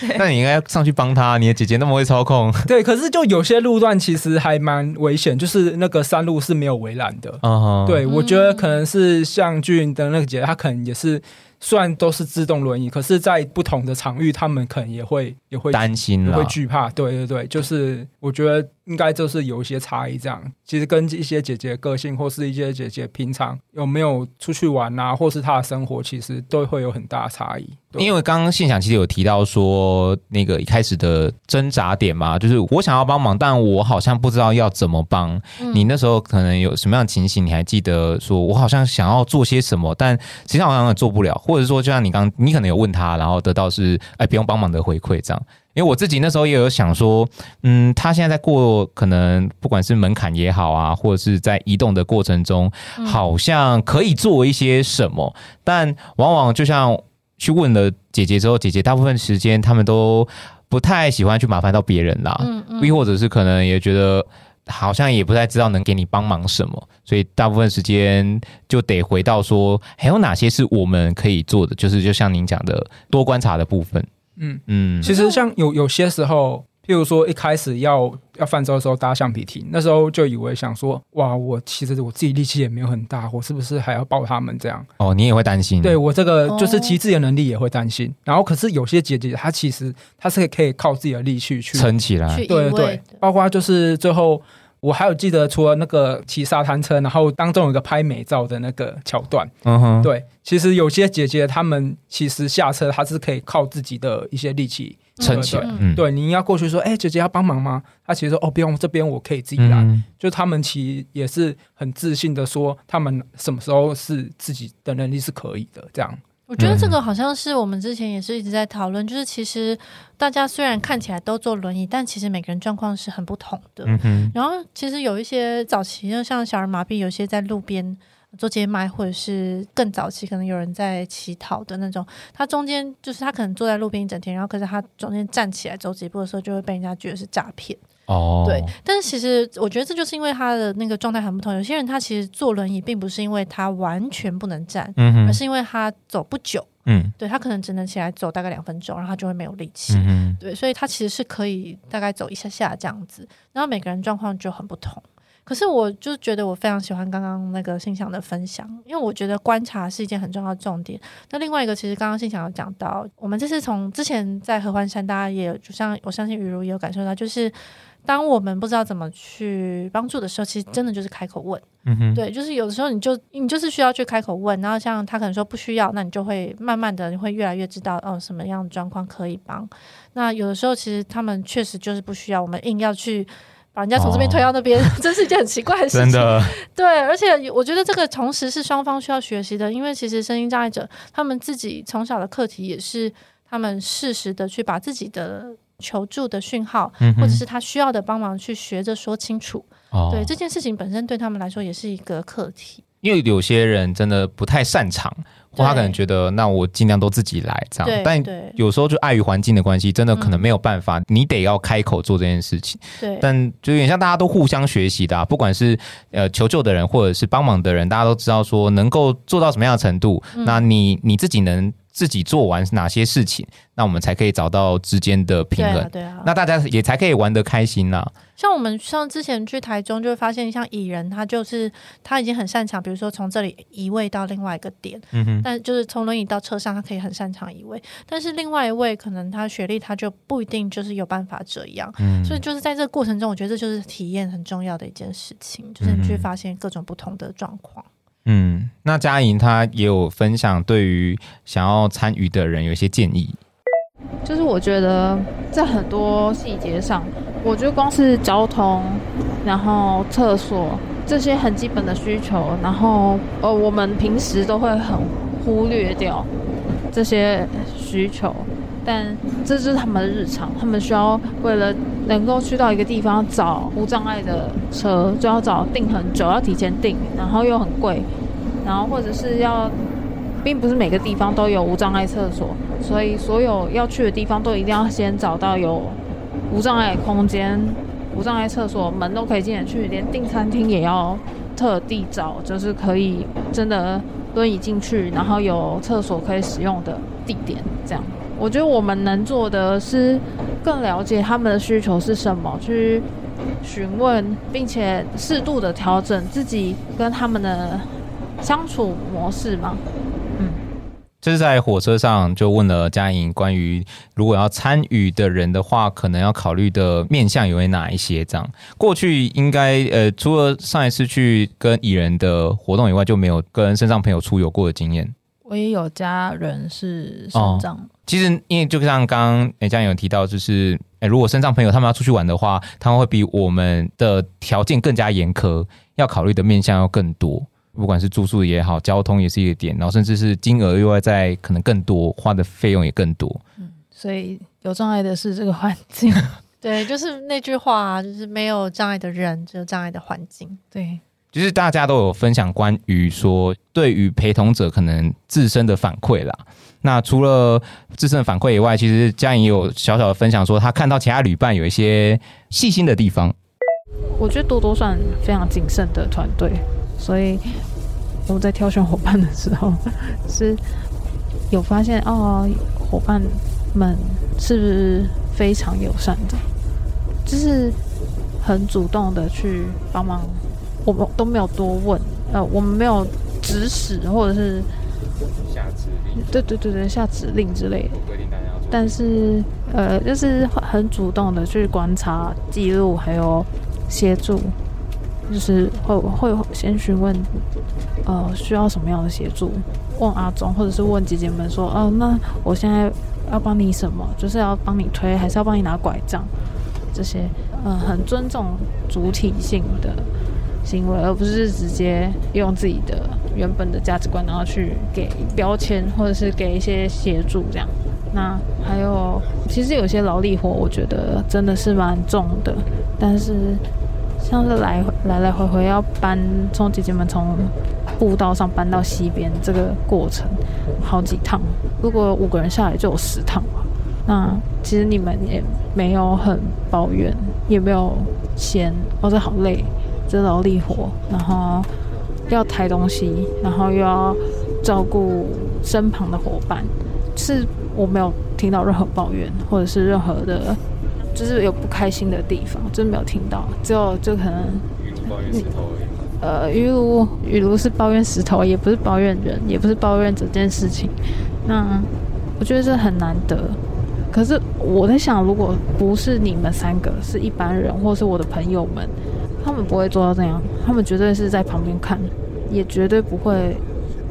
那你应该上去帮他，你的姐姐那么会操控。对，可是就有些路段其实还蛮危险，就是那个山路是没有围栏的。Uh huh. 对，我觉得可能是像俊的那个姐姐，她可能也是。虽然都是自动轮椅，可是，在不同的场域，他们可能也会也会担心，也会惧怕。对对对，就是我觉得应该就是有一些差异。这样，其实跟一些姐姐个性，或是一些姐姐平常有没有出去玩啊，或是她的生活，其实都会有很大的差异。因为刚刚信想其实有提到说，那个一开始的挣扎点嘛，就是我想要帮忙，但我好像不知道要怎么帮。嗯、你那时候可能有什么样的情形？你还记得？说我好像想要做些什么，但实际上好像也做不了，或者说就像你刚，你可能有问他，然后得到是哎不用帮忙的回馈这样。因为我自己那时候也有想说，嗯，他现在在过可能不管是门槛也好啊，或者是在移动的过程中，好像可以做一些什么，嗯、但往往就像。去问了姐姐之后，姐姐大部分时间他们都不太喜欢去麻烦到别人啦，嗯嗯，亦或者是可能也觉得好像也不太知道能给你帮忙什么，所以大部分时间就得回到说还有哪些是我们可以做的，就是就像您讲的多观察的部分，嗯嗯，嗯其实像有有些时候。譬如说，一开始要要泛舟的时候搭橡皮艇，那时候就以为想说，哇，我其实我自己力气也没有很大，我是不是还要抱他们这样？哦，你也会担心？对，我这个就是骑自己的能力也会担心。哦、然后，可是有些姐姐她其实她是可以靠自己的力气去撑起来。对对，包括就是最后我还有记得，除了那个骑沙滩车，然后当中有一个拍美照的那个桥段。嗯哼，对，其实有些姐姐她们其实下车，她是可以靠自己的一些力气。撑起来，嗯、对，你要过去说，哎、欸，姐姐要帮忙吗？她其实说，哦，不用，这边我可以自己来。嗯、就她们其实也是很自信的说，她们什么时候是自己的能力是可以的。这样，我觉得这个好像是我们之前也是一直在讨论，就是其实大家虽然看起来都坐轮椅，但其实每个人状况是很不同的。嗯、然后其实有一些早期，就像小儿麻痹，有些在路边。做街卖，或者是更早期，可能有人在乞讨的那种。他中间就是他可能坐在路边一整天，然后可是他中间站起来走几步的时候，就会被人家觉得是诈骗。哦，对。但是其实我觉得这就是因为他的那个状态很不同。有些人他其实坐轮椅，并不是因为他完全不能站，嗯、而是因为他走不久。嗯，对，他可能只能起来走大概两分钟，然后他就会没有力气。嗯，对，所以他其实是可以大概走一下下这样子。然后每个人状况就很不同。可是我就觉得我非常喜欢刚刚那个信祥的分享，因为我觉得观察是一件很重要的重点。那另外一个，其实刚刚信祥有讲到，我们这是从之前在合欢山，大家也有就像我相信雨如也有感受到，就是当我们不知道怎么去帮助的时候，其实真的就是开口问。嗯哼，对，就是有的时候你就你就是需要去开口问，然后像他可能说不需要，那你就会慢慢的你会越来越知道哦什么样的状况可以帮。那有的时候其实他们确实就是不需要，我们硬要去。把人家从这边推到那边，哦、真是一件很奇怪的事情。真的，对，而且我觉得这个同时是双方需要学习的，因为其实声音障碍者他们自己从小的课题也是他们适时的去把自己的求助的讯号，嗯、或者是他需要的帮忙去学着说清楚。哦、对这件事情本身对他们来说也是一个课题。因为有些人真的不太擅长，或他可能觉得那我尽量都自己来这样，但有时候就碍于环境的关系，真的可能没有办法，你得要开口做这件事情。对，但就有点像大家都互相学习的啊，不管是呃求救的人或者是帮忙的人，大家都知道说能够做到什么样的程度，那你你自己能。自己做完哪些事情，那我们才可以找到之间的平衡。对啊，对啊，那大家也才可以玩得开心呐。像我们像之前去台中，就会发现像蚁人，他就是他已经很擅长，比如说从这里移位到另外一个点，嗯哼，但就是从轮椅到车上，他可以很擅长移位。但是另外一位可能他学历他就不一定就是有办法这样。嗯，所以就是在这个过程中，我觉得这就是体验很重要的一件事情，就是你去发现各种不同的状况。嗯，那佳莹她也有分享，对于想要参与的人有一些建议。就是我觉得在很多细节上，我觉得光是交通，然后厕所这些很基本的需求，然后呃，我们平时都会很忽略掉这些需求，但这是他们的日常，他们需要为了能够去到一个地方找无障碍的车，就要找订很久，要提前订，然后又很贵，然后或者是要，并不是每个地方都有无障碍厕所，所以所有要去的地方都一定要先找到有无障碍空间、无障碍厕所，门都可以进得去，连订餐厅也要特地找，就是可以真的轮椅进去，然后有厕所可以使用的地点，这样。我觉得我们能做的是更了解他们的需求是什么，去询问，并且适度的调整自己跟他们的相处模式吗。嗯，这是在火车上就问了佳莹关于如果要参与的人的话，可能要考虑的面向有哪一些？这样过去应该呃，除了上一次去跟蚁人的活动以外，就没有跟身上朋友出游过的经验。我也有家人是身障。哦其实，因为就像刚刚诶，佳莹有提到，就是诶，如果身障朋友他们要出去玩的话，他们会比我们的条件更加严苛，要考虑的面向要更多，不管是住宿也好，交通也是一个点，然后甚至是金额又要再可能更多，花的费用也更多。嗯，所以有障碍的是这个环境，对，就是那句话啊，就是没有障碍的人，只有障碍的环境。对，就是大家都有分享关于说，对于陪同者可能自身的反馈啦。那除了自身的反馈以外，其实佳莹也有小小的分享，说他看到其他旅伴有一些细心的地方。我觉得多多算非常谨慎的团队，所以我们在挑选伙伴的时候，是有发现哦，伙伴们是不是非常友善的，就是很主动的去帮忙，我们都没有多问，呃，我们没有指使或者是。下指令，对对对对，下指令之类的。但是，呃，就是很主动的去观察、记录，还有协助，就是会会先询问，呃，需要什么样的协助？问阿忠，或者是问姐姐们说，哦、那我现在要帮你什么？就是要帮你推，还是要帮你拿拐杖？这些，嗯、很尊重主体性的。行为，而不是直接用自己的原本的价值观，然后去给标签，或者是给一些协助这样。那还有，其实有些劳力活，我觉得真的是蛮重的。但是，像是来来来回回要搬，从姐姐们从步道上搬到西边这个过程，好几趟。如果五个人下来就有十趟吧。那其实你们也没有很抱怨，也没有嫌哦，这好累。这劳力活，然后要抬东西，然后又要照顾身旁的伙伴，是我没有听到任何抱怨，或者是任何的，就是有不开心的地方，真没有听到。只有就可能，呃，雨如雨如是抱怨石头，也不是抱怨人，也不是抱怨这件事情。那我觉得这很难得。可是我在想，如果不是你们三个，是一般人，或是我的朋友们。他们不会做到这样，他们绝对是在旁边看，也绝对不会，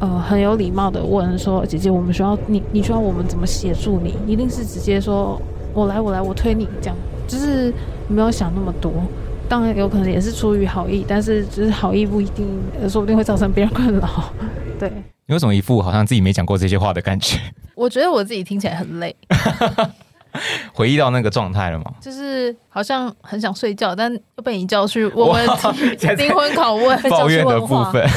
呃，很有礼貌的问说：“姐姐，我们需要你，你需要我们怎么协助你？”一定是直接说：“我来，我来，我推你。”这样就是没有想那么多。当然有可能也是出于好意，但是就是好意不一定，说不定会造成别人困扰。对，有种一副好像自己没讲过这些话的感觉。我觉得我自己听起来很累。回忆到那个状态了吗？就是好像很想睡觉，但又被你叫去问问题，灵魂拷问、抱怨的部分。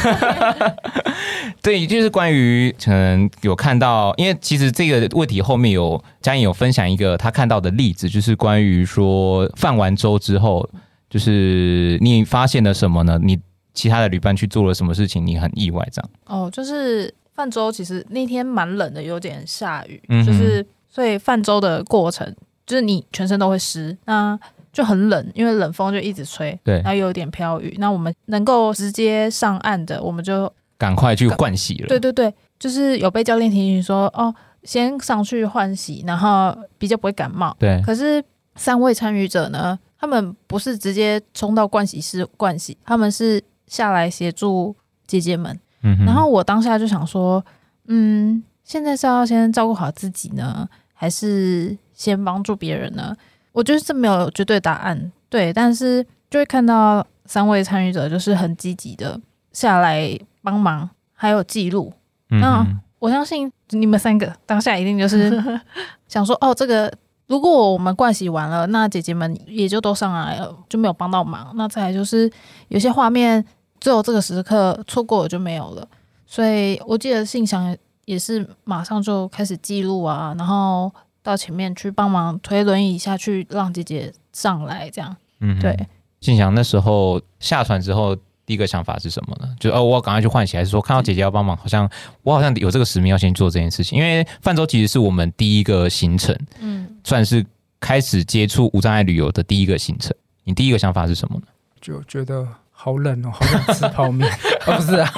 对，就是关于可能有看到，因为其实这个问题后面有佳颖有分享一个他看到的例子，就是关于说泛完舟之后，就是你发现了什么呢？你其他的旅伴去做了什么事情？你很意外这样？哦，就是泛舟，其实那天蛮冷的，有点下雨，嗯、就是。所以泛舟的过程就是你全身都会湿，那就很冷，因为冷风就一直吹，对，然后又有点飘雨。那我们能够直接上岸的，我们就赶快去换洗了。对对对，就是有被教练提醒说，哦，先上去换洗，然后比较不会感冒。对。可是三位参与者呢，他们不是直接冲到盥洗室盥洗，他们是下来协助姐姐们。嗯。然后我当下就想说，嗯，现在是要先照顾好自己呢，还是先帮助别人呢？我觉得这没有绝对答案，对。但是就会看到三位参与者就是很积极的下来帮忙，还有记录。嗯、那我相信你们三个当下一定就是 想说，哦，这个如果我们盥洗完了，那姐姐们也就都上来了，就没有帮到忙。那再来就是有些画面只有这个时刻错过了就没有了。所以我记得信箱。也是马上就开始记录啊，然后到前面去帮忙推轮椅下去，让姐姐上来，这样。嗯，对。静祥那时候下船之后，第一个想法是什么呢？就哦，我要赶快去换洗，还是说看到姐姐要帮忙，好像我好像有这个使命要先做这件事情？因为泛舟其实是我们第一个行程，嗯，算是开始接触无障碍旅游的第一个行程。你第一个想法是什么呢？就觉得。好冷哦，好想吃泡面 啊、哦！不是啊，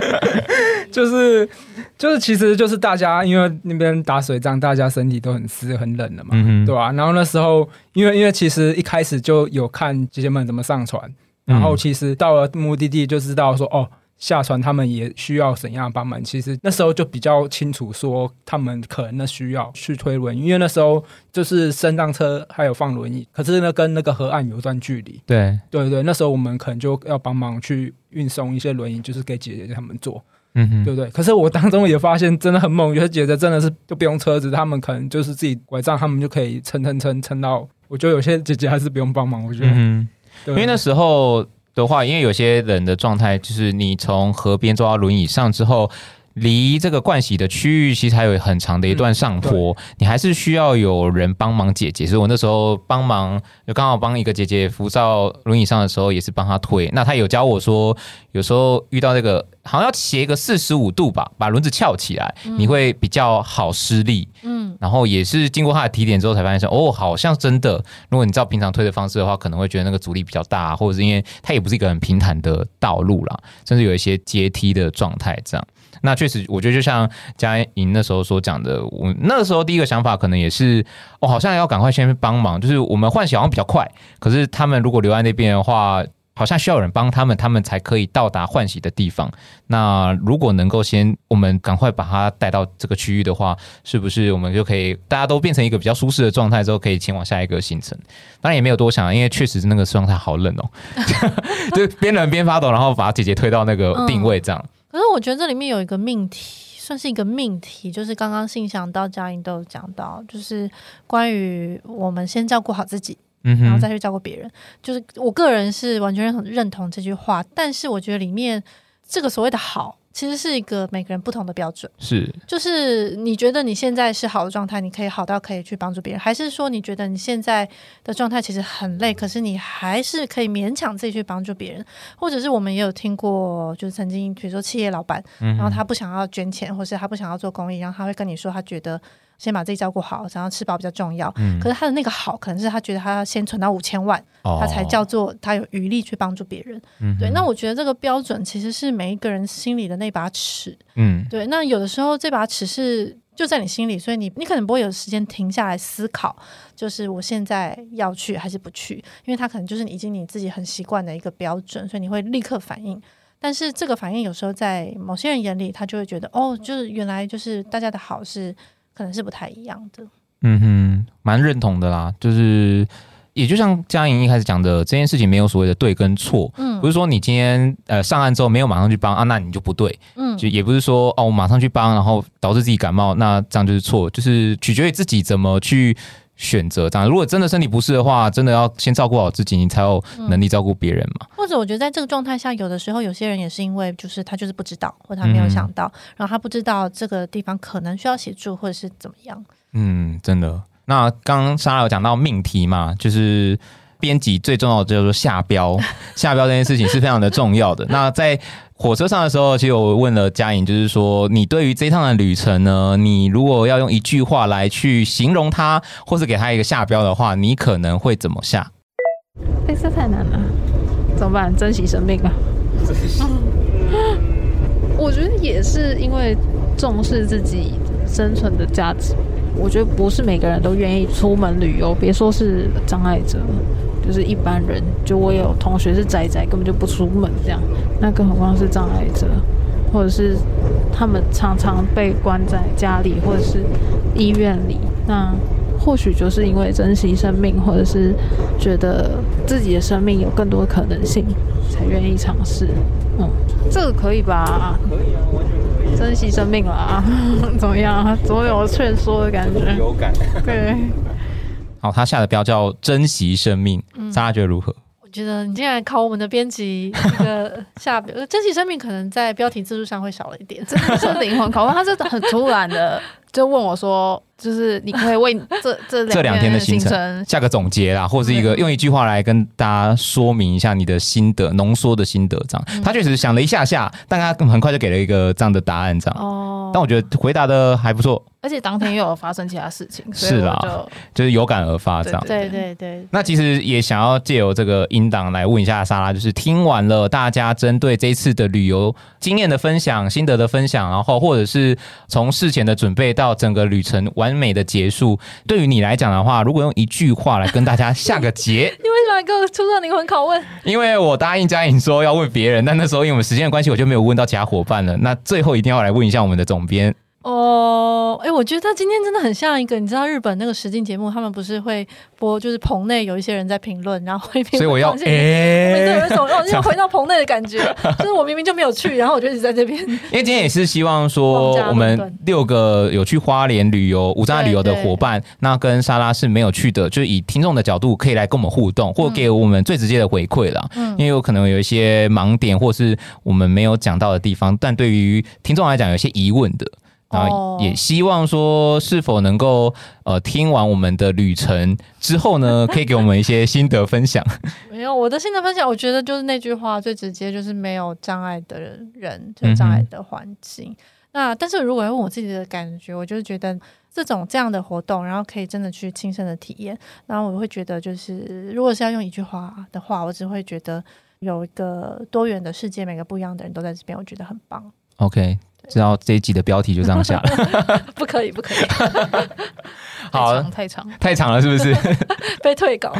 就是就是，其实就是大家因为那边打水仗，大家身体都很湿很冷的嘛，嗯、对吧、啊？然后那时候，因为因为其实一开始就有看姐姐们怎么上船，然后其实到了目的地就知道说哦。下船，他们也需要怎样帮忙？其实那时候就比较清楚，说他们可能的需要去推轮椅，因为那时候就是升降车还有放轮椅，可是呢跟那个河岸有一段距离。对对对，那时候我们可能就要帮忙去运送一些轮椅，就是给姐姐他们坐，嗯哼，对不对？可是我当中也发现真的很猛，有些姐姐真的是就不用车子，他们可能就是自己拐杖，他们就可以撑撑撑撑到。我觉得有些姐姐还是不用帮忙，我觉得，因为那时候。的话，因为有些人的状态就是，你从河边坐到轮椅上之后，离这个盥洗的区域其实还有很长的一段上坡，嗯、你还是需要有人帮忙姐姐。所以我那时候帮忙，就刚好帮一个姐姐扶到轮椅上的时候，也是帮她推。那她有教我说，有时候遇到那个，好像要斜个四十五度吧，把轮子翘起来，嗯、你会比较好施力。嗯，然后也是经过他的提点之后，才发现说，哦，好像真的，如果你照平常推的方式的话，可能会觉得那个阻力比较大，或者是因为它也不是一个很平坦的道路啦，甚至有一些阶梯的状态这样。那确实，我觉得就像佳莹那时候所讲的，我那个时候第一个想法可能也是，哦、好像要赶快先帮忙，就是我们换血好像比较快，可是他们如果留在那边的话，好像需要有人帮他们，他们才可以到达换洗的地方。那如果能够先我们赶快把他带到这个区域的话，是不是我们就可以大家都变成一个比较舒适的状态之后，可以前往下一个行程？当然也没有多想，因为确实是那个状态好冷哦，就边冷边发抖，然后把姐姐推到那个定位这样。嗯可是我觉得这里面有一个命题，算是一个命题，就是刚刚信想到嘉颖都有讲到，就是关于我们先照顾好自己，嗯，然后再去照顾别人。就是我个人是完全很认同这句话，但是我觉得里面这个所谓的好。其实是一个每个人不同的标准，是，就是你觉得你现在是好的状态，你可以好到可以去帮助别人，还是说你觉得你现在的状态其实很累，可是你还是可以勉强自己去帮助别人，或者是我们也有听过，就是曾经比如说企业老板，然后他不想要捐钱，或是他不想要做公益，然后他会跟你说他觉得。先把自己照顾好，然后吃饱比较重要。嗯，可是他的那个好，可能是他觉得他要先存到五千万，哦、他才叫做他有余力去帮助别人。嗯，对。那我觉得这个标准其实是每一个人心里的那把尺。嗯，对。那有的时候这把尺是就在你心里，所以你你可能不会有时间停下来思考，就是我现在要去还是不去，因为他可能就是已经你自己很习惯的一个标准，所以你会立刻反应。但是这个反应有时候在某些人眼里，他就会觉得哦，就是原来就是大家的好是。可能是不太一样的，嗯哼，蛮认同的啦。就是也就像佳莹一开始讲的，这件事情没有所谓的对跟错，嗯，不是说你今天呃上岸之后没有马上去帮啊，那你就不对，嗯，就也不是说哦我马上去帮，然后导致自己感冒，那这样就是错，就是取决于自己怎么去选择。这样如果真的身体不适的话，真的要先照顾好自己，你才有能力照顾别人嘛。或者我觉得在这个状态下，有的时候有些人也是因为就是他就是不知道，或他没有想到，嗯、然后他不知道这个地方可能需要协助，或者是怎么样。嗯，真的。那刚刚莎拉有讲到命题嘛，就是编辑最重要的叫做下标，下标这件事情是非常的重要的。那在火车上的时候，其实我问了佳颖，就是说你对于这趟的旅程呢，你如果要用一句话来去形容它，或是给它一个下标的话，你可能会怎么下？哎，这太难了，怎么办？珍惜生命啊！我觉得也是因为重视自己生存的价值。我觉得不是每个人都愿意出门旅游，别说是障碍者，就是一般人。就我有同学是宅宅，根本就不出门这样，那更何况是障碍者，或者是他们常常被关在家里或者是医院里。那或许就是因为珍惜生命，或者是觉得自己的生命有更多的可能性，才愿意尝试。嗯，这个可以吧？可以啊，完全可以。珍惜生命了啊！怎么样？总有劝说的感觉。有感。对。好，他下的标叫“珍惜生命”，大家觉得如何？我觉得你竟然考我们的编辑那个下标“珍惜生命”，可能在标题字数上会少了一点。这是灵魂拷问，他是很突然的，就问我说。就是你可以为这这 这两天的行程下个总结啦，或者是一个用一句话来跟大家说明一下你的心得，浓缩的心得这样。嗯、他确实想了一下下，但他很快就给了一个这样的答案这样。哦，但我觉得回答的还不错。而且当天又有发生其他事情，是啦，就就是有感而发这样。对对对，对。那其实也想要借由这个音档来问一下莎拉，就是听完了大家针对这一次的旅游经验的分享、心得的分享，然后或者是从事前的准备到整个旅程完美的结束，对于你来讲的话，如果用一句话来跟大家下个结，你为什么要给我出这灵魂拷问？因为我答应佳颖说要问别人，但那时候因为我们时间的关系，我就没有问到其他伙伴了。那最后一定要来问一下我们的总编。哦，哎，我觉得他今天真的很像一个，你知道日本那个实境节目，他们不是会播，就是棚内有一些人在评论，然后会评论。所以我要，哎，对，有一种让要回到棚内的感觉，就是我明明就没有去，然后我就一直在这边。因为今天也是希望说，我们六个有去花莲旅游、五障碍旅游的伙伴，那跟莎拉是没有去的，就是以听众的角度可以来跟我们互动，或给我们最直接的回馈啦。嗯，因为有可能有一些盲点，或是我们没有讲到的地方，但对于听众来讲，有些疑问的。啊，也希望说是否能够呃听完我们的旅程之后呢，可以给我们一些心得分享。没有我的心得分享，我觉得就是那句话最直接，就是没有障碍的人，就障碍的环境。嗯、那但是如果要问我自己的感觉，我就是觉得这种这样的活动，然后可以真的去亲身的体验，然后我会觉得就是如果是要用一句话的话，我只会觉得有一个多元的世界，每个不一样的人都在这边，我觉得很棒。OK。知道这一集的标题就这样下了，不可以，不可以，好，太长，太长了，是不是？被退稿。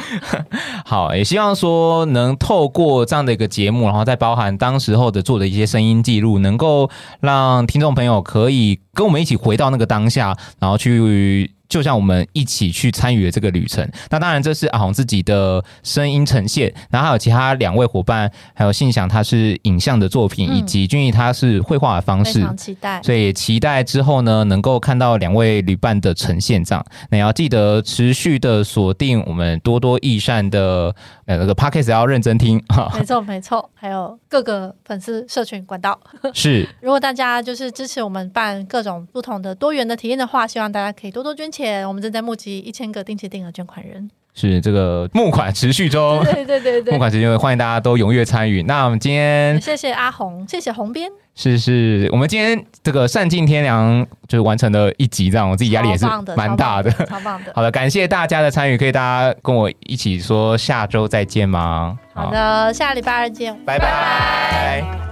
好，也希望说能透过这样的一个节目，然后再包含当时候的做的一些声音记录，能够让听众朋友可以跟我们一起回到那个当下，然后去。就像我们一起去参与了这个旅程，那当然这是阿红自己的声音呈现，然后还有其他两位伙伴，还有信想他是影像的作品，嗯、以及俊逸他是绘画的方式，非常期待，所以期待之后呢能够看到两位旅伴的呈现，这样，那要记得持续的锁定我们多多益善的呃那个 Podcast 要认真听哈，没错没错，还有各个粉丝社群管道。是，如果大家就是支持我们办各种不同的多元的体验的话，希望大家可以多多捐钱。我们正在募集一千个定期定额捐款人，是这个募款持续中，对对对对，募款持续中，欢迎大家都踊跃参与。那我们今天谢谢阿红，谢谢红编，是是，我们今天这个善尽天良就是完成了一集，这样我自己压力也是蛮大的，超棒的。好的，感谢大家的参与，可以大家跟我一起说下周再见吗？好的，下礼拜二见，拜拜。拜拜。